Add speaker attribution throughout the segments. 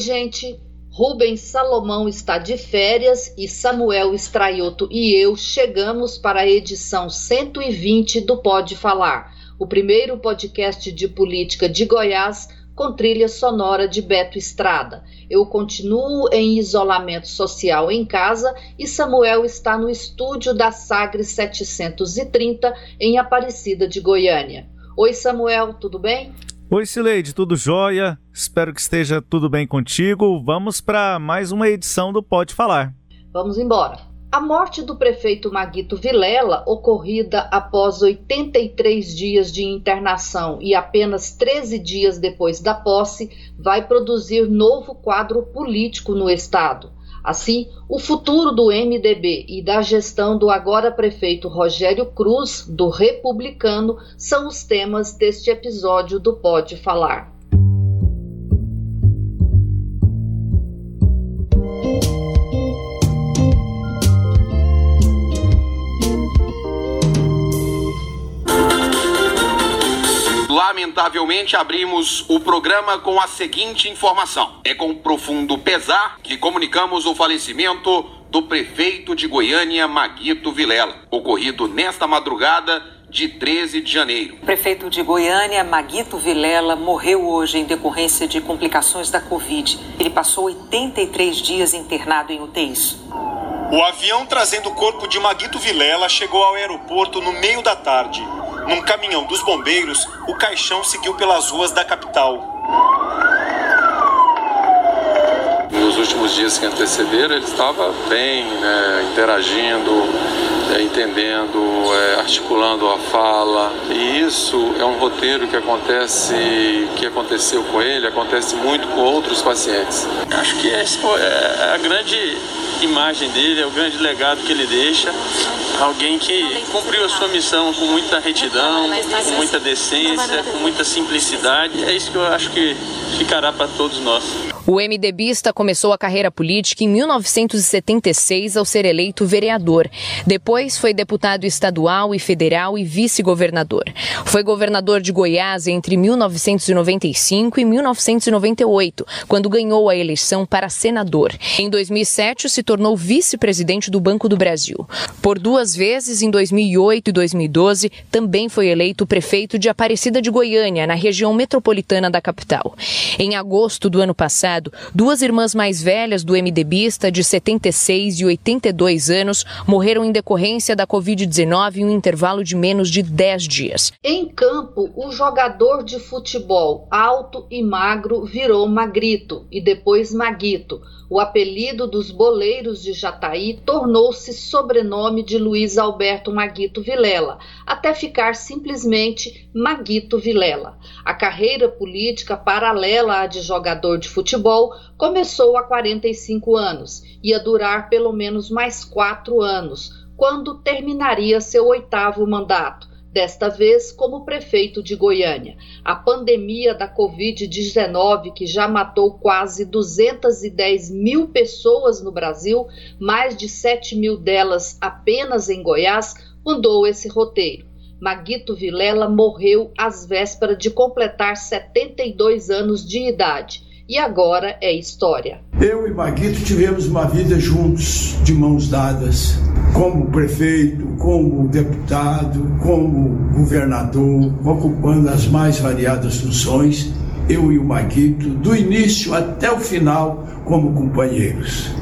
Speaker 1: Gente. Rubens Salomão está de férias e Samuel Estraioto e eu chegamos para a edição 120 do Pode Falar, o primeiro podcast de política de Goiás com trilha sonora de Beto Estrada. Eu continuo em isolamento social em casa e Samuel está no estúdio da Sagres 730 em Aparecida de Goiânia. Oi, Samuel, tudo bem?
Speaker 2: Oi, Sileide, tudo jóia? Espero que esteja tudo bem contigo. Vamos para mais uma edição do Pode Falar.
Speaker 1: Vamos embora. A morte do prefeito Maguito Vilela, ocorrida após 83 dias de internação e apenas 13 dias depois da posse, vai produzir novo quadro político no estado. Assim, o futuro do MDB e da gestão do agora prefeito Rogério Cruz, do Republicano, são os temas deste episódio do Pode Falar.
Speaker 3: Lamentavelmente, abrimos o programa com a seguinte informação: é com profundo pesar que comunicamos o falecimento do prefeito de Goiânia, Maguito Vilela, ocorrido nesta madrugada de 13 de janeiro.
Speaker 4: O prefeito de Goiânia, Maguito Vilela, morreu hoje em decorrência de complicações da Covid. Ele passou 83 dias internado em UTIs.
Speaker 5: O avião trazendo o corpo de Maguito Vilela chegou ao aeroporto no meio da tarde. Num caminhão dos bombeiros, o caixão seguiu pelas ruas da capital.
Speaker 6: Nos últimos dias que antecederam, ele estava bem, né, interagindo, é, entendendo, é, articulando a fala. E isso é um roteiro que acontece, que aconteceu com ele, acontece muito com outros pacientes.
Speaker 7: Acho que essa é a grande imagem dele, é o grande legado que ele deixa. Alguém que cumpriu a sua missão com muita retidão, com muita decência, com muita simplicidade. É isso que eu acho que ficará para todos nós.
Speaker 8: O MDBista começou a carreira política em 1976 ao ser eleito vereador. Depois foi deputado estadual e federal e vice-governador. Foi governador de Goiás entre 1995 e 1998, quando ganhou a eleição para senador. Em 2007 se tornou vice-presidente do Banco do Brasil. Por duas vezes, em 2008 e 2012, também foi eleito prefeito de Aparecida de Goiânia, na região metropolitana da capital. Em agosto do ano passado, duas irmãs mais velhas do MDBista, de 76 e 82 anos, morreram em decorrência da Covid-19 em um intervalo de menos de 10 dias.
Speaker 1: Em campo, o jogador de futebol alto e magro virou Magrito e depois Maguito. O apelido dos boleiros de Jataí tornou-se sobrenome de Luiz Alberto Maguito Vilela, até ficar simplesmente Maguito Vilela. A carreira política paralela à de jogador de futebol começou há 45 anos, ia durar pelo menos mais quatro anos, quando terminaria seu oitavo mandato desta vez como prefeito de Goiânia. A pandemia da Covid-19, que já matou quase 210 mil pessoas no Brasil, mais de 7 mil delas apenas em Goiás, mudou esse roteiro. Maguito Vilela morreu às vésperas de completar 72 anos de idade e agora é história.
Speaker 9: Eu e Maguito tivemos uma vida juntos, de mãos dadas, como prefeito, como deputado, como governador, ocupando as mais variadas funções. Eu e o Maguito, do início até o final, como companheiros.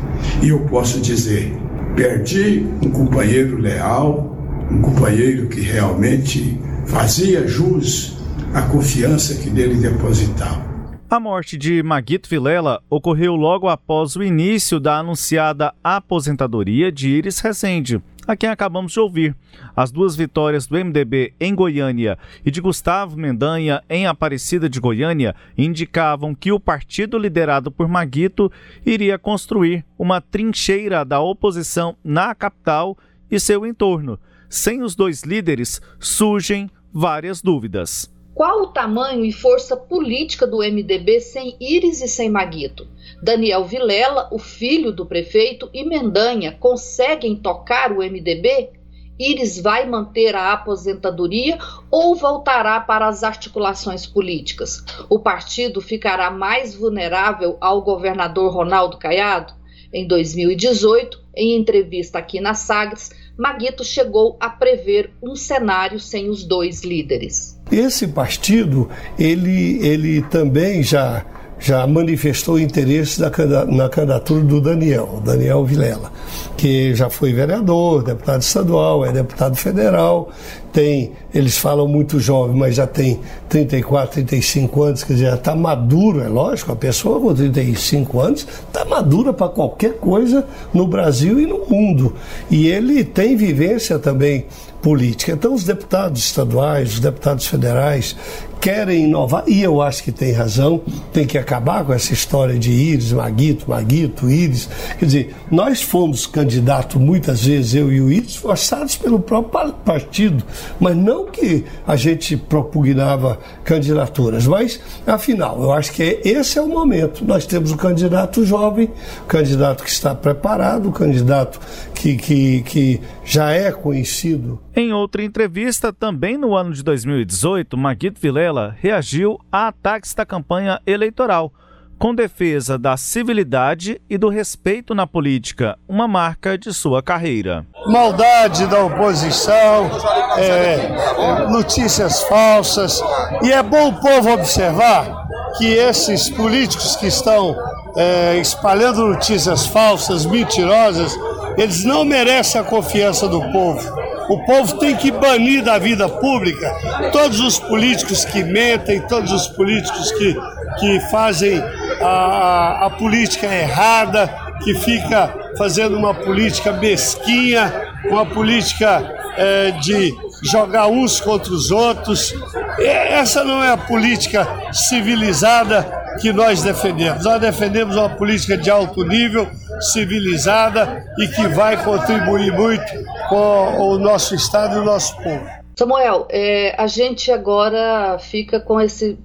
Speaker 9: E eu posso dizer, perdi um companheiro leal, um companheiro que realmente fazia jus à confiança que nele depositava.
Speaker 2: A morte de Maguito Vilela ocorreu logo após o início da anunciada aposentadoria de Iris Rezende, a quem acabamos de ouvir. As duas vitórias do MDB em Goiânia e de Gustavo Mendanha em Aparecida de Goiânia indicavam que o partido liderado por Maguito iria construir uma trincheira da oposição na capital e seu entorno. Sem os dois líderes, surgem várias dúvidas.
Speaker 1: Qual o tamanho e força política do MDB sem Íris e sem Maguito? Daniel Vilela, o filho do prefeito, e Mendanha conseguem tocar o MDB? Íris vai manter a aposentadoria ou voltará para as articulações políticas? O partido ficará mais vulnerável ao governador Ronaldo Caiado? Em 2018, em entrevista aqui na Sagres, Maguito chegou a prever um cenário sem os dois líderes.
Speaker 10: Esse partido, ele, ele também já já manifestou interesse na candidatura do Daniel, Daniel Vilela, que já foi vereador, deputado estadual, é deputado federal, tem, eles falam muito jovem, mas já tem 34, 35 anos, quer dizer, está maduro, é lógico, a pessoa com 35 anos está madura para qualquer coisa no Brasil e no mundo. E ele tem vivência também política. Então, os deputados estaduais, os deputados federais querem inovar, e eu acho que tem razão, tem que acabar com essa história de Íris, Maguito, Maguito, Íris. Quer dizer, nós fomos candidatos muitas vezes, eu e o Íris, forçados pelo próprio partido, mas não que a gente propugnava candidaturas, mas afinal, eu acho que esse é o momento. Nós temos o candidato jovem, o candidato que está preparado, o candidato que, que, que já é conhecido.
Speaker 2: Em outra entrevista, também no ano de 2018, Maguito Vilela reagiu a ataques da campanha eleitoral, com defesa da civilidade e do respeito na política, uma marca de sua carreira.
Speaker 10: Maldade da oposição, é, notícias falsas, e é bom o povo observar que esses políticos que estão é, espalhando notícias falsas, mentirosas, eles não merecem a confiança do povo. O povo tem que banir da vida pública todos os políticos que mentem, todos os políticos que, que fazem a, a política errada, que fica fazendo uma política mesquinha, uma política é, de jogar uns contra os outros. Essa não é a política civilizada que nós defendemos. Nós defendemos uma política de alto nível, civilizada e que vai contribuir muito com o nosso Estado e o nosso povo.
Speaker 1: Samuel, é, a gente agora fica com esse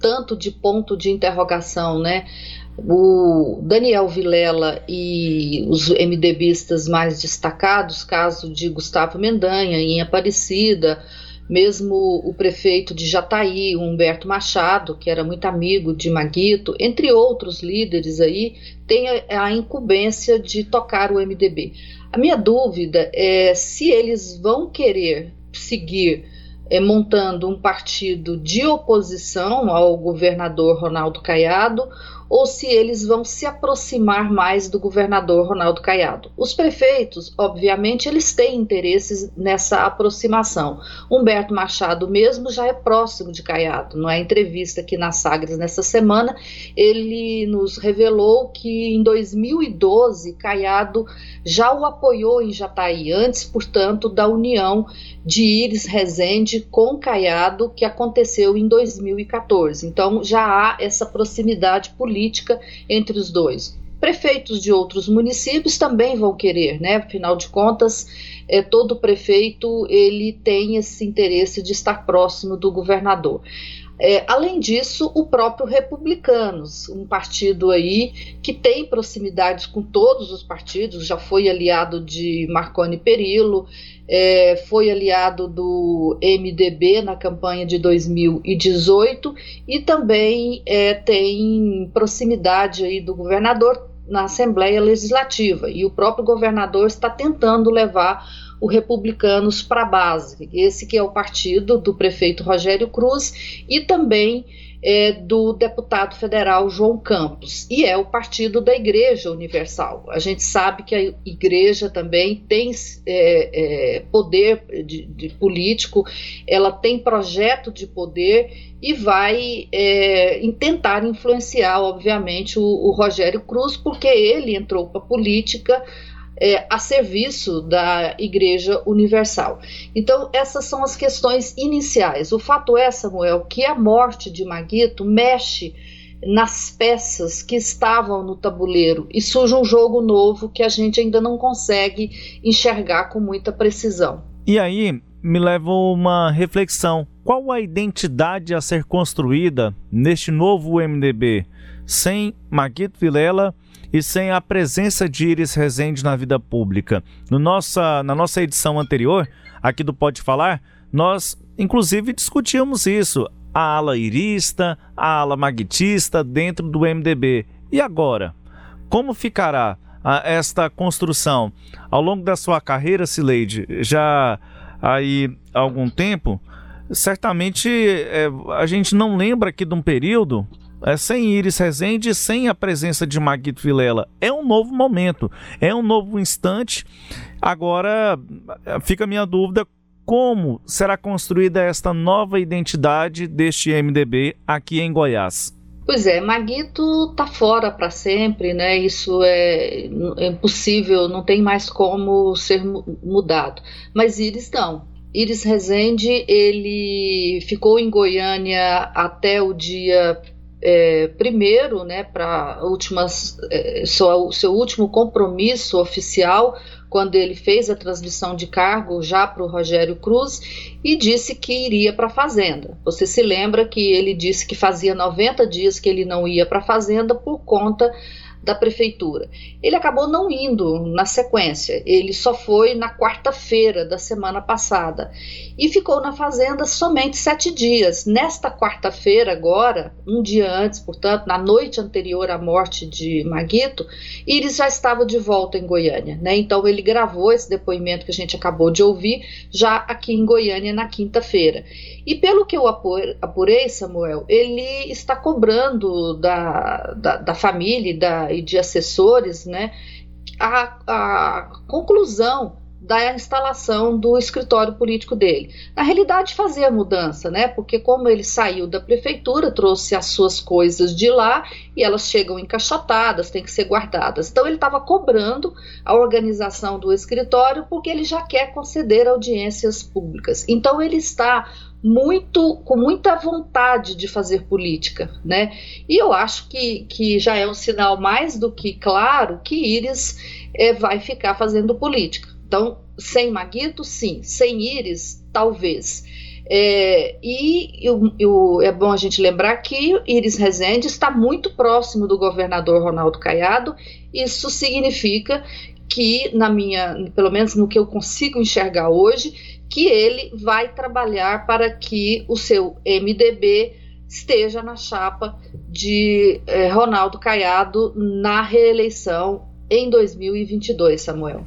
Speaker 1: tanto de ponto de interrogação, né? O Daniel Vilela e os MDBistas mais destacados, caso de Gustavo Mendanha em Aparecida, mesmo o prefeito de Jataí, Humberto Machado, que era muito amigo de Maguito, entre outros líderes aí, tem a, incumbência de tocar o MDB. A minha dúvida é se eles vão querer seguir é, montando um partido de oposição ao governador Ronaldo Caiado ou se eles vão se aproximar mais do governador Ronaldo Caiado. Os prefeitos, obviamente, eles têm interesses nessa aproximação. Humberto Machado mesmo já é próximo de Caiado. Na entrevista aqui na Sagres nessa semana, ele nos revelou que em 2012 Caiado já o apoiou em Jataí, antes, portanto, da união de Iris Rezende com Caiado, que aconteceu em 2014. Então já há essa proximidade política entre os dois. Prefeitos de outros municípios também vão querer, né? Afinal de contas, é, todo prefeito ele tem esse interesse de estar próximo do governador. É, além disso, o próprio Republicanos, um partido aí que tem proximidades com todos os partidos, já foi aliado de Marconi Perillo, é, foi aliado do MDB na campanha de 2018 e também é, tem proximidade aí do governador na Assembleia Legislativa. E o próprio governador está tentando levar o Republicanos para a base, esse que é o partido do prefeito Rogério Cruz e também é, do deputado federal João Campos, e é o partido da Igreja Universal. A gente sabe que a Igreja também tem é, é, poder de, de, político, ela tem projeto de poder e vai é, tentar influenciar, obviamente, o, o Rogério Cruz, porque ele entrou para a política é, a serviço da Igreja Universal. Então, essas são as questões iniciais. O fato é, Samuel, que a morte de Maguito mexe nas peças que estavam no tabuleiro e surge um jogo novo que a gente ainda não consegue enxergar com muita precisão.
Speaker 2: E aí me leva uma reflexão. Qual a identidade a ser construída neste novo MDB? Sem Maguito Vilela e sem a presença de Iris Rezende na vida pública. No nossa, na nossa edição anterior, aqui do Pode Falar, nós inclusive discutimos isso. A ala irista, a ala maguitista dentro do MDB. E agora? Como ficará esta construção? Ao longo da sua carreira, Sileide, já aí há algum tempo, certamente é, a gente não lembra aqui de um período é, sem Iris Rezende, sem a presença de Maguito Vilela. É um novo momento, é um novo instante. Agora fica a minha dúvida: como será construída esta nova identidade deste MDB aqui em Goiás?
Speaker 1: Pois é, Maguito tá fora para sempre, né? Isso é, é impossível, não tem mais como ser mudado. Mas Iris não. Iris Rezende, ele ficou em Goiânia até o dia é, primeiro, né, para é, seu, seu último compromisso oficial, quando ele fez a transmissão de cargo já para o Rogério Cruz e disse que iria para a Fazenda. Você se lembra que ele disse que fazia 90 dias que ele não ia para a Fazenda por conta da prefeitura. Ele acabou não indo na sequência, ele só foi na quarta-feira da semana passada e ficou na fazenda somente sete dias. Nesta quarta-feira, agora, um dia antes, portanto, na noite anterior à morte de Maguito, Iris já estava de volta em Goiânia, né? Então ele gravou esse depoimento que a gente acabou de ouvir já aqui em Goiânia na quinta-feira. E pelo que eu apurei, Samuel, ele está cobrando da, da, da família da, e de assessores né, a, a conclusão da instalação do escritório político dele. Na realidade, fazer a mudança, né? Porque como ele saiu da prefeitura, trouxe as suas coisas de lá e elas chegam encaixotadas, têm que ser guardadas. Então ele estava cobrando a organização do escritório porque ele já quer conceder audiências públicas. Então ele está muito com muita vontade de fazer política, né? E eu acho que, que já é um sinal mais do que claro que Iris é, vai ficar fazendo política. Então, sem Maguito, sim. Sem Iris, talvez. É, e é bom a gente lembrar que Iris Rezende está muito próximo do governador Ronaldo Caiado. Isso significa que, na minha, pelo menos no que eu consigo enxergar hoje, que ele vai trabalhar para que o seu MDB esteja na chapa de eh, Ronaldo Caiado na reeleição em 2022, Samuel.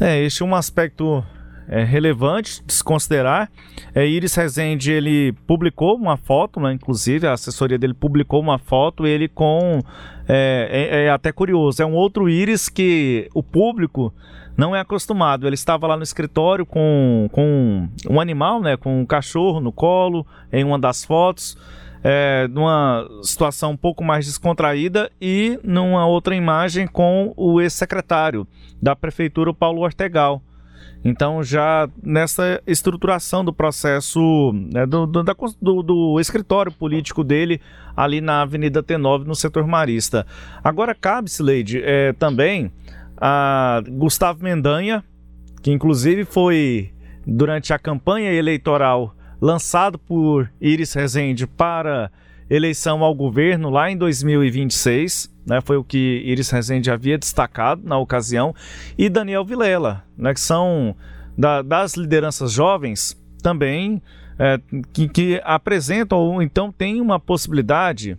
Speaker 2: É, este é um aspecto é, relevante de se considerar. É, Iris Rezende, ele publicou uma foto, né, inclusive a assessoria dele publicou uma foto, ele com... É, é, é até curioso, é um outro Iris que o público não é acostumado. Ele estava lá no escritório com, com um animal, né, com um cachorro no colo, em uma das fotos, é, numa situação um pouco mais descontraída, e numa outra imagem com o ex-secretário da prefeitura, Paulo Ortegal. Então, já nessa estruturação do processo né, do, do, da, do, do, escritório político dele ali na Avenida T9, no setor marista. Agora, cabe, Leide, é, também a Gustavo Mendanha, que inclusive foi durante a campanha eleitoral lançado por Iris Rezende para eleição ao governo lá em 2026, né, foi o que Iris Rezende havia destacado na ocasião, e Daniel Vilela, né, que são da, das lideranças jovens também é, que, que apresentam ou então tem uma possibilidade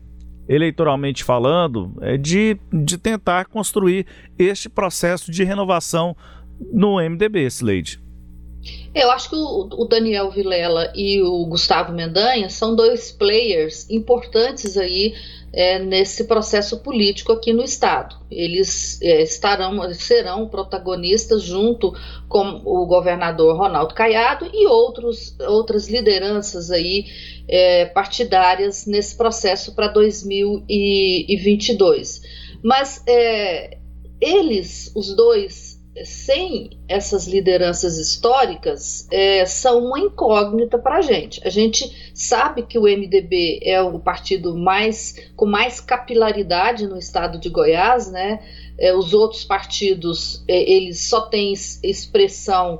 Speaker 2: eleitoralmente falando, é de, de tentar construir este processo de renovação no MDB, Slade.
Speaker 1: Eu acho que o, Daniel Vilela e o Gustavo Mendanha são dois players importantes aí é, nesse processo político aqui no estado. Eles é, estarão, serão protagonistas junto com o governador Ronaldo Caiado e outros, outras lideranças aí é, partidárias nesse processo para 2022. Mas é, eles, os dois, sem essas lideranças históricas, é, são uma incógnita para a gente. A gente sabe que o MDB é o partido mais com mais capilaridade no estado de Goiás, né? É, os outros partidos é, eles só têm expressão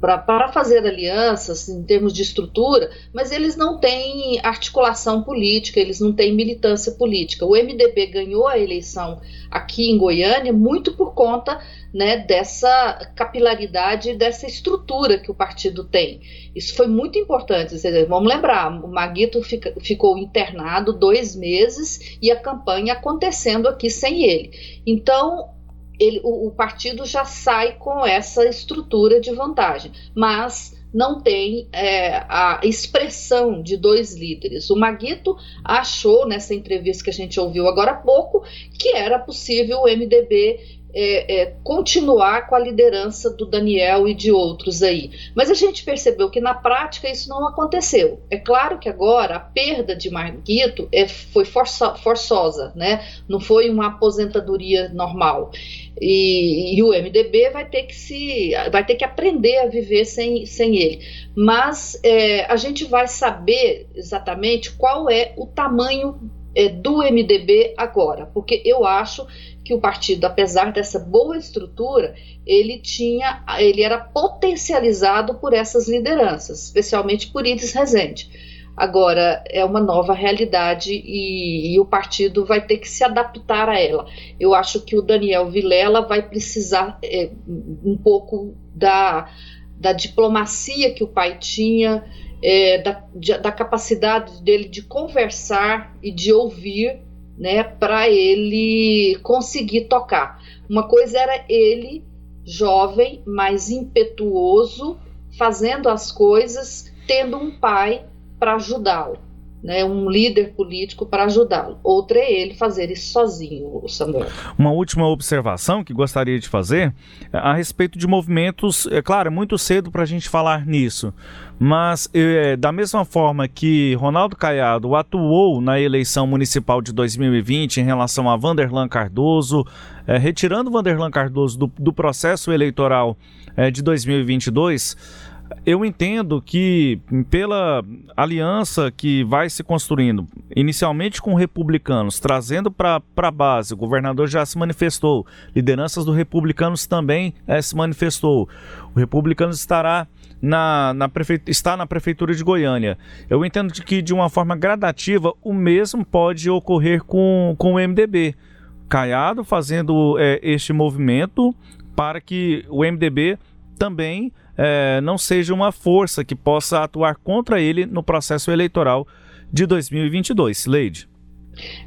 Speaker 1: para fazer alianças em termos de estrutura, mas eles não têm articulação política, eles não têm militância política. O MDB ganhou a eleição aqui em Goiânia muito por conta né, dessa capilaridade, dessa estrutura que o partido tem. Isso foi muito importante. Vamos lembrar, o Maguito fica, ficou internado dois meses e a campanha acontecendo aqui sem ele. Então, ele, o, o partido já sai com essa estrutura de vantagem, mas não tem é, a expressão de dois líderes. O Maguito achou, nessa entrevista que a gente ouviu agora há pouco, que era possível o MDB é, é, continuar com a liderança do Daniel e de outros aí. Mas a gente percebeu que na prática isso não aconteceu. É claro que agora a perda de Marguito é, foi forçosa, né? não foi uma aposentadoria normal. E, e, o MDB vai ter que se vai ter que aprender a viver sem, sem ele. Mas é, a gente vai saber exatamente qual é o tamanho é, do MDB agora, porque eu acho que o partido, apesar dessa boa estrutura, ele tinha, ele era potencializado por essas lideranças, especialmente por Iris Rezende. Agora é uma nova realidade e, e, o partido vai ter que se adaptar a ela. Eu acho que o Daniel Vilela vai precisar é, um pouco da, da diplomacia que o pai tinha, é, da, de, da capacidade dele de conversar e de ouvir né, para ele conseguir tocar. Uma coisa era ele, jovem, mais impetuoso, fazendo as coisas, tendo um pai para ajudá-lo né, um líder político para ajudá-lo. Outra é ele fazer isso sozinho, Samuel.
Speaker 2: Uma última observação que gostaria de fazer é a respeito de movimentos, é claro, é muito cedo para a gente falar nisso, mas é, da mesma forma que Ronaldo Caiado atuou na eleição municipal de 2020 em relação a Vanderlan Cardoso, é, retirando Vanderlan Cardoso do, do processo eleitoral é, de 2022, eu entendo que, pela aliança que vai se construindo, inicialmente com republicanos, trazendo para a base, o governador já se manifestou, lideranças do republicanos também é, se manifestou. O republicano estará na, na prefe... está na prefeitura de Goiânia. Eu entendo que, de uma forma gradativa, o mesmo pode ocorrer com, com o MDB. Caiado fazendo é, este movimento para que o MDB também é, não seja uma força que possa atuar contra ele no processo eleitoral de 2022. Leide.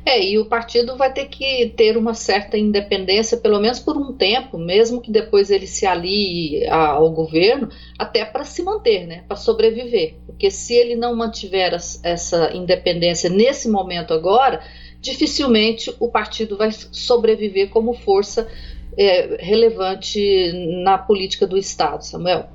Speaker 1: É, e o partido vai ter que ter uma certa independência, pelo menos por um tempo, mesmo que depois ele se alie ao governo, até para se manter, né, para sobreviver. Porque se ele não mantiver essa independência nesse momento agora, dificilmente o partido vai sobreviver como força é, relevante na política do Estado, Samuel.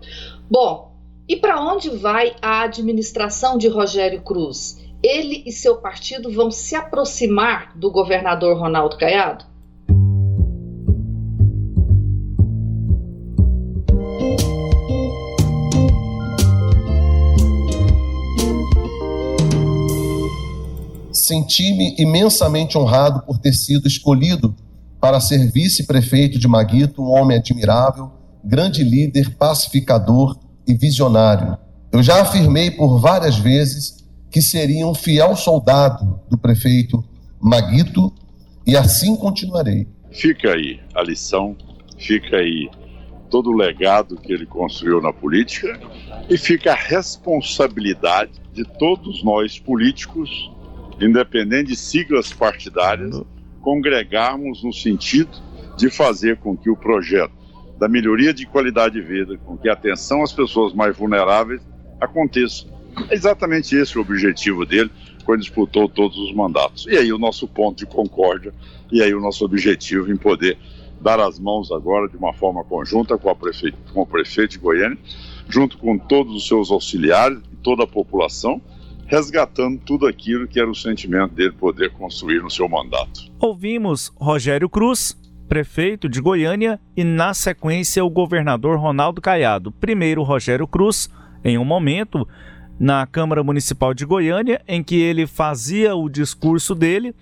Speaker 1: Bom, e para onde vai a administração de Rogério Cruz? Ele e seu partido vão se aproximar do governador Ronaldo Caiado?
Speaker 11: Senti-me imensamente honrado por ter sido escolhido para ser vice-prefeito de Maguito, um homem admirável, grande líder, pacificador e visionário. Eu já afirmei por várias vezes que seria um fiel soldado do prefeito Maguito e assim continuarei.
Speaker 12: Fica aí a lição, fica aí todo o legado que ele construiu na política e fica a responsabilidade de todos nós políticos, independente de siglas partidárias, congregarmos no sentido de fazer com que o projeto da melhoria de qualidade de vida, com que a atenção às pessoas mais vulneráveis aconteça. É exatamente esse o objetivo dele quando disputou todos os mandatos. E aí o nosso ponto de concórdia e aí o nosso objetivo em poder dar as mãos agora de uma forma conjunta com, prefeito, com o prefeito de Goiânia, junto com todos os seus auxiliares e toda a população, resgatando tudo aquilo que era o sentimento dele poder construir no seu mandato.
Speaker 2: Ouvimos Rogério Cruz prefeito de Goiânia, e na sequência o governador Ronaldo Caiado. Primeiro Rogério Cruz, em um momento, na Câmara Municipal de Goiânia, em que ele fazia o discurso dele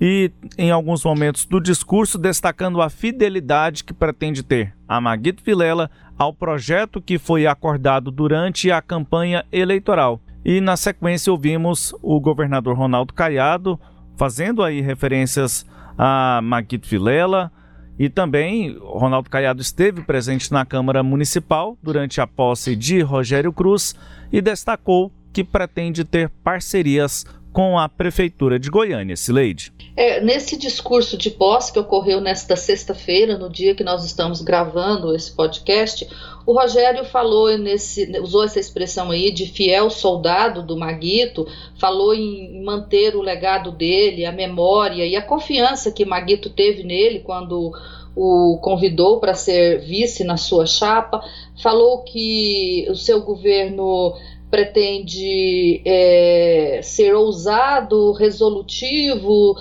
Speaker 2: e, em alguns momentos do discurso, destacando a fidelidade que pretende ter a Maguito Vilela ao projeto que foi acordado durante a campanha eleitoral. E na sequência ouvimos o governador Ronaldo Caiado fazendo aí referências a Maguito Vilela, e também Ronaldo Caiado esteve presente na Câmara Municipal durante a posse de Rogério Cruz e destacou que pretende ter parcerias com a Prefeitura de Goiânia, Sileide.
Speaker 1: É, nesse discurso de posse que ocorreu nesta sexta-feira, no dia que nós estamos gravando esse podcast, o Rogério falou nesse, usou essa expressão aí de fiel soldado do Maguito, falou em manter o legado dele, a memória e a confiança que Maguito teve nele quando o convidou para ser vice na sua chapa, falou que o seu governo pretende é, ser ousado, resolutivo,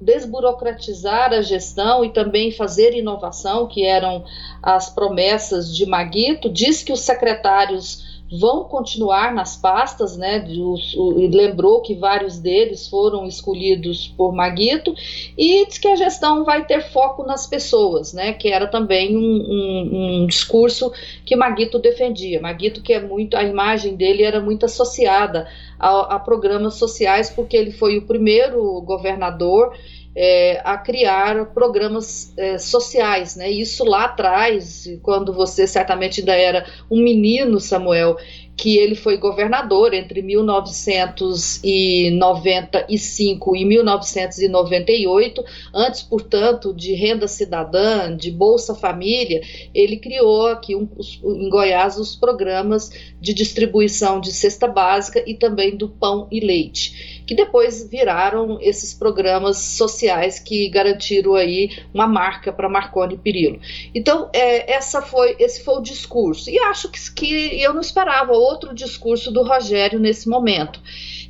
Speaker 1: desburocratizar a gestão e também fazer inovação, que eram as promessas de Maguito. Diz que os secretários vão continuar nas pastas, né? Os, o, lembrou que vários deles foram escolhidos por Maguito e diz que a gestão vai ter foco nas pessoas, né? Que era também um, um, um discurso que Maguito defendia. Maguito que é muito a imagem dele era muito associada a, a programas sociais porque ele foi o primeiro governador é, a criar programas é, sociais, né? Isso lá atrás, quando você certamente ainda era um menino, Samuel, que ele foi governador entre 1995 e 1998, antes, portanto, de renda cidadã, de Bolsa Família, ele criou aqui um, em Goiás os programas de distribuição de cesta básica e também do pão e leite, que depois viraram esses programas sociais que garantiram aí uma marca para Marconi Perillo. Então, é, essa foi, esse foi o discurso. E acho que, que eu não esperava outro discurso do Rogério nesse momento.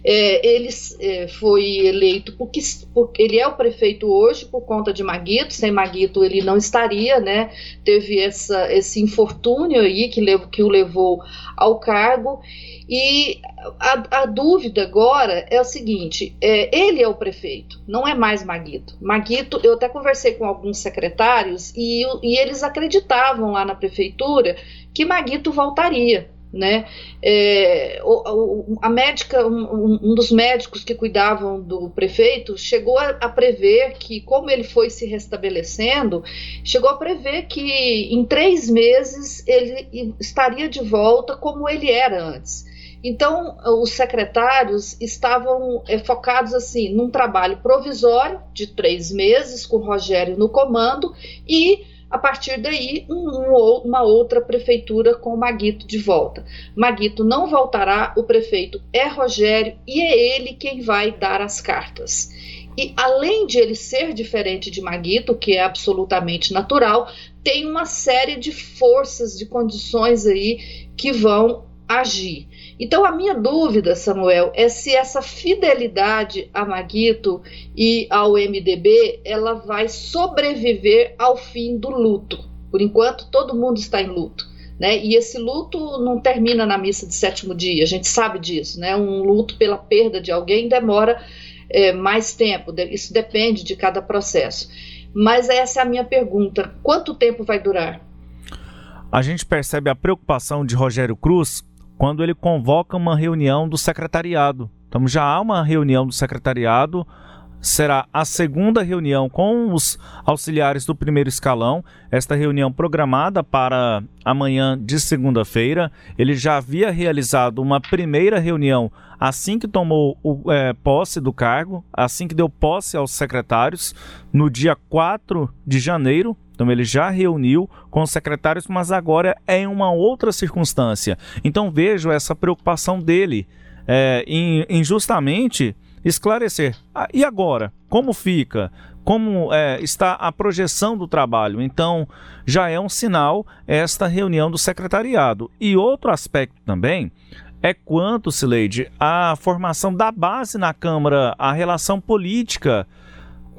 Speaker 1: É, ele é, foi eleito porque, porque, ele é o prefeito hoje por conta de Maguito, sem Maguito ele não estaria, né? Teve essa, esse infortúnio aí que, levo, que o levou ao cargo. E a, a dúvida agora é o seguinte: é, ele é o prefeito, não é mais Maguito. Maguito, eu até conversei com alguns secretários e, e eles acreditavam lá na prefeitura que Maguito voltaria né? É, o, a médica, um, um, dos médicos que cuidavam do prefeito, chegou a, a, prever que, como ele foi se restabelecendo, chegou a prever que em três meses ele estaria de volta como ele era antes. Então, os secretários estavam é, focados assim num trabalho provisório de três meses com Rogério no comando e a partir daí, um, uma outra prefeitura com Maguito de volta. Maguito não voltará, o prefeito é Rogério e é ele quem vai dar as cartas. E além de ele ser diferente de Maguito, que é absolutamente natural, tem uma série de forças, de condições aí que vão agir. Então, a minha dúvida, Samuel, é se essa fidelidade a Maguito e ao MDB ela vai sobreviver ao fim do luto. Por enquanto, todo mundo está em luto. Né? E esse luto não termina na missa de sétimo dia, a gente sabe disso. Né? Um luto pela perda de alguém demora é, mais tempo, isso depende de cada processo. Mas essa é a minha pergunta: quanto tempo vai durar?
Speaker 2: A gente percebe a preocupação de Rogério Cruz quando ele convoca uma reunião do secretariado. Então já há uma reunião do secretariado, será a segunda reunião com os auxiliares do primeiro escalão. Esta reunião programada para amanhã de segunda-feira. Ele já havia realizado uma primeira reunião assim que tomou o, é, posse do cargo, assim que deu posse aos secretários, no dia 4 de janeiro então ele já reuniu com os secretários, mas agora é em uma outra circunstância. Então vejo essa preocupação dele é, em, em, justamente esclarecer. Ah, e agora? Como fica? Como é, está a projeção do trabalho? Então já é um sinal esta reunião do secretariado. E outro aspecto também é quanto, Sileide, a formação da base na Câmara, a relação política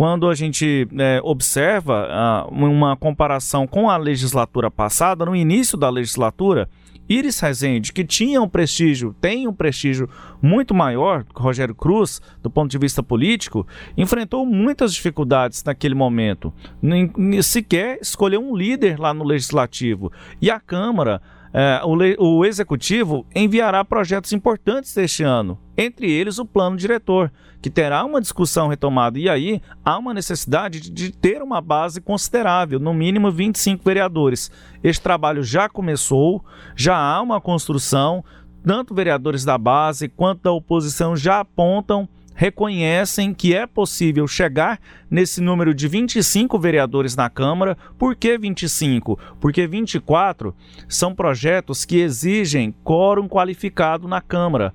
Speaker 2: quando a gente é, observa uh, uma comparação com a legislatura passada, no início da legislatura, Iris Rezende, que tinha um prestígio, tem um prestígio muito maior que Rogério Cruz, do ponto de vista político, enfrentou muitas dificuldades naquele momento. Nem, sequer escolheu um líder lá no Legislativo. E a Câmara é, o, o, executivo enviará projetos importantes este ano, entre eles o plano diretor, que terá uma discussão retomada. E aí há uma necessidade de, de ter uma base considerável, no mínimo 25 vereadores. Este trabalho já começou, já há uma construção, tanto vereadores da base quanto da oposição já apontam reconhecem que é possível chegar nesse número de 25 vereadores na Câmara. Por que 25? Porque 24 são projetos que exigem quórum qualificado na Câmara.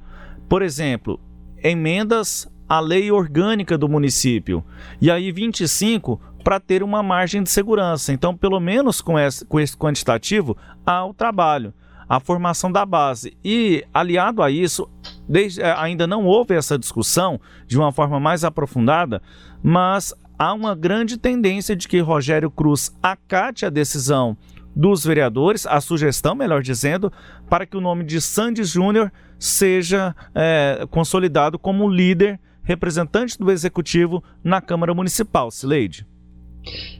Speaker 2: Por exemplo, emendas à lei orgânica do município. E aí 25 para ter uma margem de segurança. Então, pelo menos com esse, com esse quantitativo, há o trabalho a formação da base. E, aliado a isso, desde, eh, ainda não houve essa discussão de uma forma mais aprofundada, mas há uma grande tendência de que Rogério Cruz acate a decisão dos vereadores, a sugestão, melhor dizendo, para que o nome de Sandy Júnior seja é, consolidado como líder representante do executivo na Câmara Municipal. Sileide.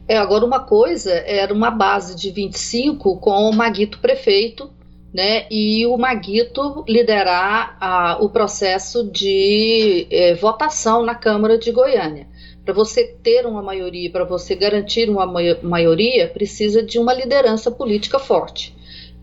Speaker 1: É, agora uma coisa era uma base de 25 com o Maguito prefeito né, e o Maguito liderar a, o processo de é, votação na Câmara de Goiânia. Para você ter uma maioria, para você garantir uma maioria, precisa de uma liderança política forte.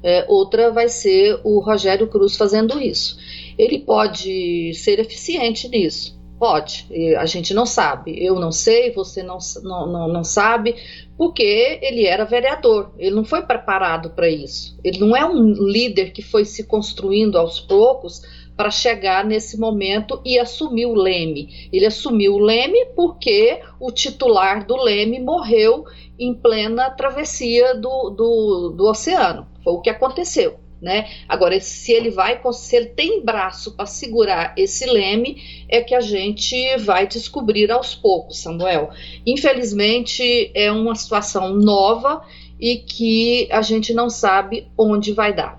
Speaker 1: É, outra vai ser o Rogério Cruz fazendo isso. Ele pode ser eficiente nisso, Pode, a gente não sabe. Eu não sei, você não, não, não, não sabe, porque ele era vereador, ele não foi preparado para isso. Ele não é um líder que foi se construindo aos poucos para chegar nesse momento e assumir o Leme. Ele assumiu o Leme porque o titular do Leme morreu em plena travessia do, do, do oceano. Foi o que aconteceu. Né? Agora, se ele vai, se ele tem braço para segurar esse leme, é que a gente vai descobrir aos poucos, Samuel. Infelizmente, é uma situação nova e que a gente não sabe onde vai dar.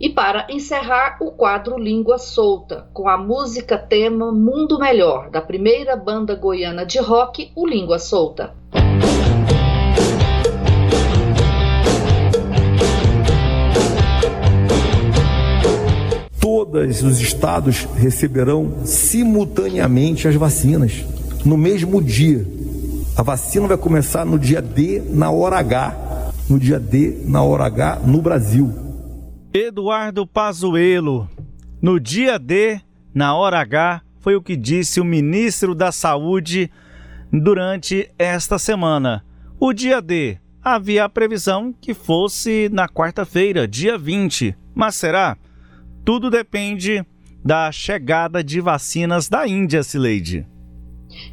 Speaker 1: E para encerrar, o quadro Língua Solta, com a música tema Mundo Melhor, da primeira banda goiana de rock, o Língua Solta.
Speaker 13: Todos os estados receberão simultaneamente as vacinas, no mesmo dia. A vacina vai começar no dia D, na hora H. No dia D, na hora H, no Brasil.
Speaker 2: Eduardo Pazuello, no dia D, na hora H, foi o que disse o ministro da Saúde durante esta semana. O dia D havia a previsão que fosse na quarta-feira, dia 20. Mas será? Tudo depende da chegada de vacinas da Índia, Sileide.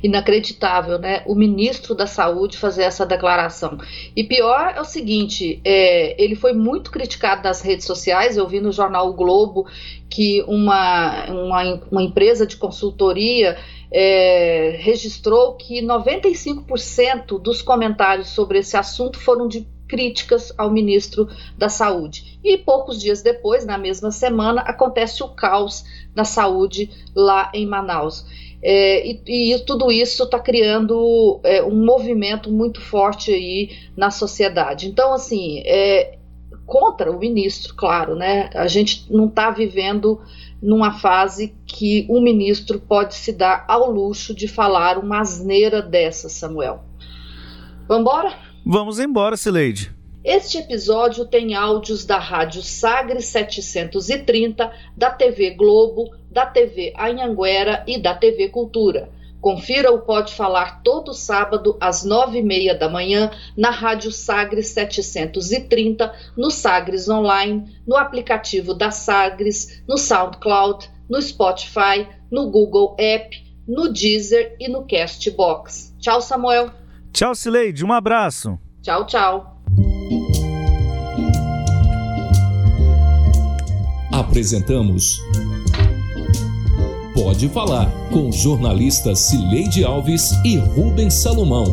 Speaker 1: Inacreditável, né? O ministro da Saúde fazer essa declaração. E pior é o seguinte: é, ele foi muito criticado nas redes sociais. Eu vi no jornal o Globo que uma, uma, uma empresa de consultoria é, registrou que 95% dos comentários sobre esse assunto foram de críticas ao ministro da Saúde. E poucos dias depois, na mesma semana, acontece o caos na saúde lá em Manaus. É, e, e, tudo isso está criando é, um movimento muito forte aí na sociedade. Então, assim, é, contra o ministro, claro, né? A gente não está vivendo numa fase que um ministro pode se dar ao luxo de falar uma asneira dessa, Samuel. Vamos embora?
Speaker 2: Vamos embora, Sileide.
Speaker 1: Este episódio tem áudios da Rádio Sagre 730, da TV Globo, da TV Anhanguera e da TV Cultura. Confira o Pode Falar todo sábado às nove e meia da manhã na Rádio Sagres 730, no Sagres Online, no aplicativo da Sagres, no SoundCloud, no Spotify, no Google App, no Deezer e no Castbox. Tchau, Samuel.
Speaker 2: Tchau, Cileide. Um abraço.
Speaker 1: Tchau, tchau.
Speaker 14: Apresentamos Pode Falar, com jornalistas Cileide Alves e Rubens Salomão.